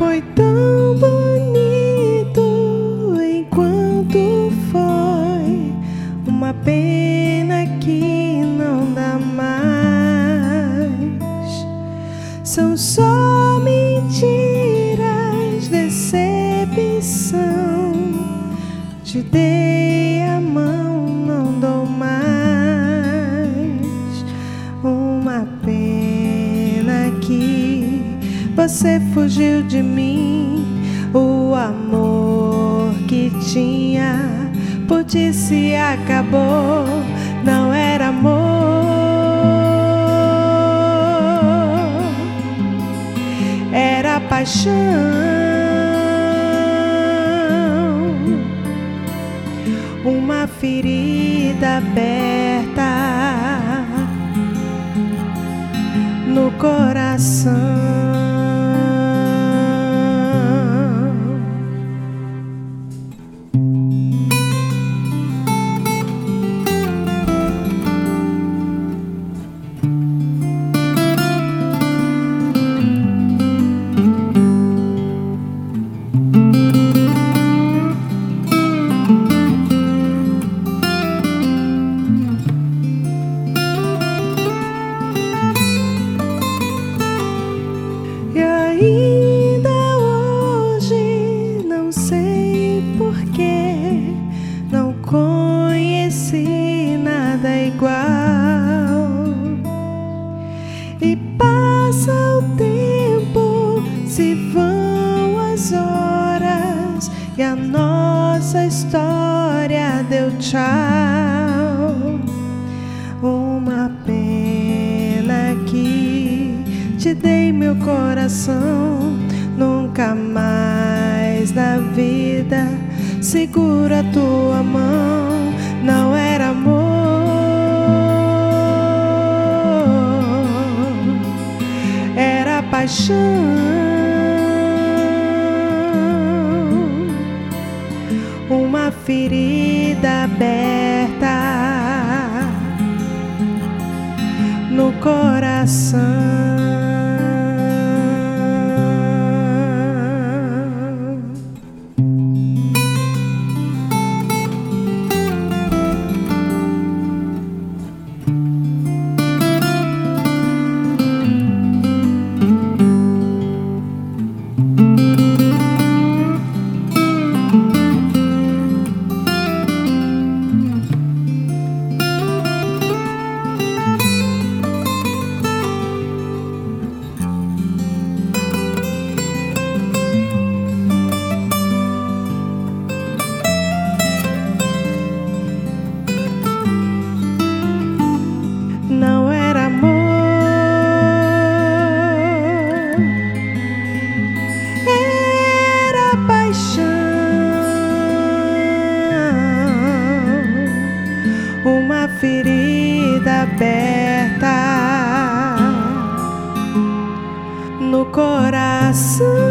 Foi tão bonito enquanto foi uma pena que não dá mais. São só mentiras, decepção. Te dei você fugiu de mim. O amor que tinha por ti se acabou. Não era amor, era paixão. Uma ferida aberta no coração. Horas, e a nossa história deu tchau. Uma pena que te dei meu coração. Nunca mais na vida seguro a tua mão. Não era amor, era paixão. Ferida aberta no coração. Ferida aberta no coração.